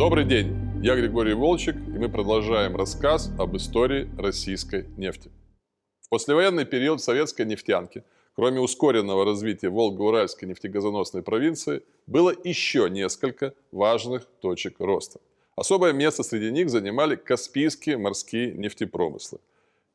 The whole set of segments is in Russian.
Добрый день, я Григорий Волчек, и мы продолжаем рассказ об истории российской нефти. В послевоенный период советской нефтянки, кроме ускоренного развития Волго-Уральской нефтегазоносной провинции, было еще несколько важных точек роста. Особое место среди них занимали Каспийские морские нефтепромыслы.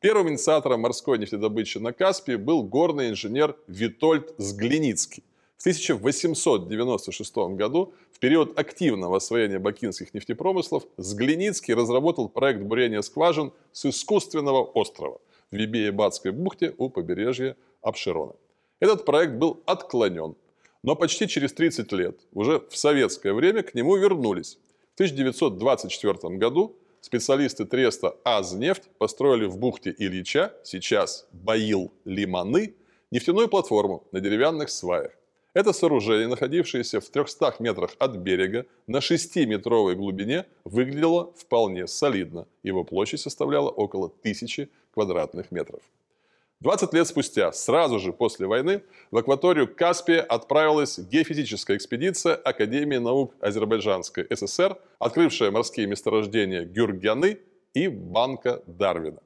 Первым инициатором морской нефтедобычи на Каспии был горный инженер Витольд Сглиницкий – в 1896 году, в период активного освоения бакинских нефтепромыслов, Сглиницкий разработал проект бурения скважин с искусственного острова в Вибее-Батской бухте у побережья Апшерона. Этот проект был отклонен, но почти через 30 лет, уже в советское время, к нему вернулись. В 1924 году специалисты Треста «Азнефть» построили в бухте Ильича, сейчас Баил-Лиманы, нефтяную платформу на деревянных сваях. Это сооружение, находившееся в 300 метрах от берега на 6-метровой глубине, выглядело вполне солидно. Его площадь составляла около 1000 квадратных метров. 20 лет спустя, сразу же после войны, в акваторию Каспия отправилась геофизическая экспедиция Академии наук Азербайджанской ССР, открывшая морские месторождения Гюргяны и Банка Дарвина.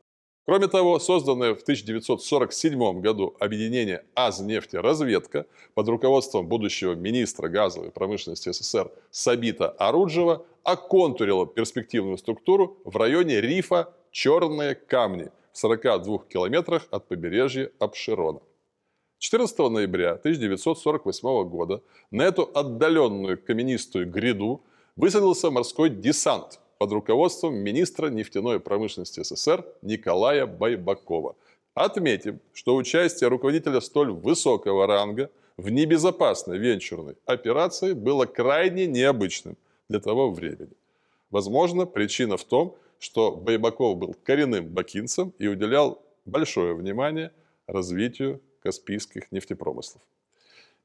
Кроме того, созданное в 1947 году объединение «Азнефтеразведка» под руководством будущего министра газовой промышленности СССР Сабита Оруджева оконтурило перспективную структуру в районе рифа «Черные камни» в 42 километрах от побережья Апшерона. 14 ноября 1948 года на эту отдаленную каменистую гряду высадился морской десант – под руководством министра нефтяной промышленности СССР Николая Байбакова. Отметим, что участие руководителя столь высокого ранга в небезопасной венчурной операции было крайне необычным для того времени. Возможно, причина в том, что Байбаков был коренным бакинцем и уделял большое внимание развитию каспийских нефтепромыслов.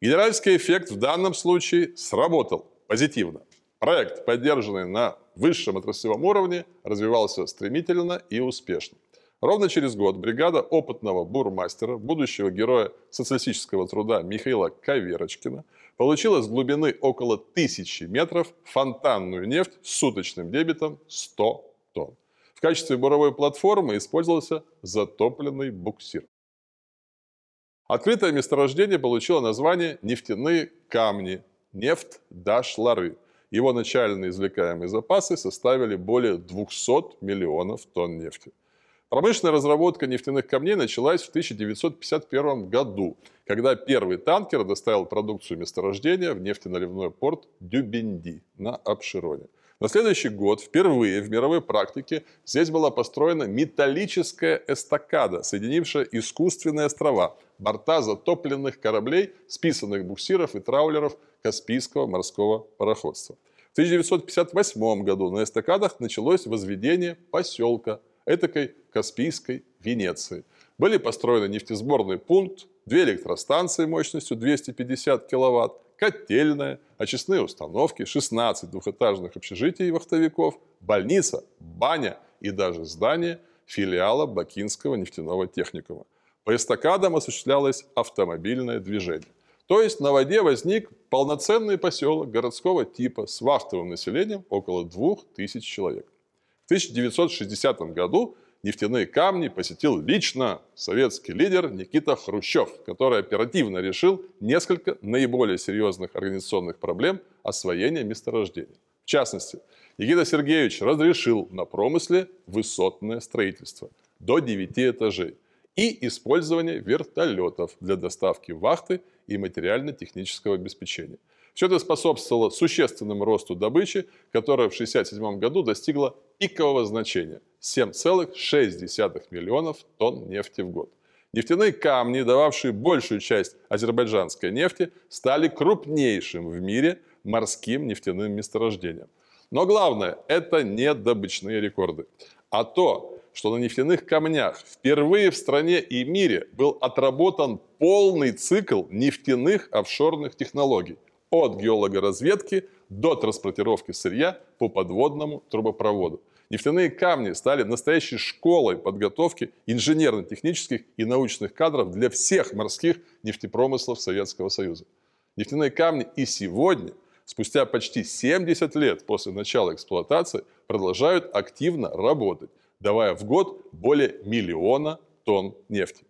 Генеральский эффект в данном случае сработал позитивно. Проект, поддержанный на высшем отраслевом уровне, развивался стремительно и успешно. Ровно через год бригада опытного бурмастера, будущего героя социалистического труда Михаила Каверочкина, получила с глубины около тысячи метров фонтанную нефть с суточным дебитом 100 тонн. В качестве буровой платформы использовался затопленный буксир. Открытое месторождение получило название «Нефтяные камни» – нефть Дашлары. Его начальные извлекаемые запасы составили более 200 миллионов тонн нефти. Промышленная разработка нефтяных камней началась в 1951 году, когда первый танкер доставил продукцию месторождения в нефтеналивной порт Дюбенди на Апшироне. На следующий год впервые в мировой практике здесь была построена металлическая эстакада, соединившая искусственные острова, борта затопленных кораблей, списанных буксиров и траулеров Каспийского морского пароходства. В 1958 году на эстакадах началось возведение поселка, этакой Каспийской Венеции. Были построены нефтесборный пункт, две электростанции мощностью 250 киловатт, котельная, очистные установки, 16 двухэтажных общежитий вахтовиков, больница, баня и даже здание филиала Бакинского нефтяного техникума. По эстакадам осуществлялось автомобильное движение. То есть на воде возник полноценный поселок городского типа с вахтовым населением около 2000 человек. В 1960 году нефтяные камни посетил лично советский лидер Никита Хрущев, который оперативно решил несколько наиболее серьезных организационных проблем освоения месторождений. В частности, Никита Сергеевич разрешил на промысле высотное строительство до 9 этажей и использование вертолетов для доставки вахты и материально-технического обеспечения. Все это способствовало существенному росту добычи, которая в 1967 году достигла пикового значения – 7,6 миллионов тонн нефти в год. Нефтяные камни, дававшие большую часть азербайджанской нефти, стали крупнейшим в мире морским нефтяным месторождением. Но главное – это не добычные рекорды, а то, что на нефтяных камнях впервые в стране и мире был отработан полный цикл нефтяных офшорных технологий от геологоразведки до транспортировки сырья по подводному трубопроводу. Нефтяные камни стали настоящей школой подготовки инженерно-технических и научных кадров для всех морских нефтепромыслов Советского Союза. Нефтяные камни и сегодня спустя почти 70 лет после начала эксплуатации продолжают активно работать, давая в год более миллиона тонн нефти.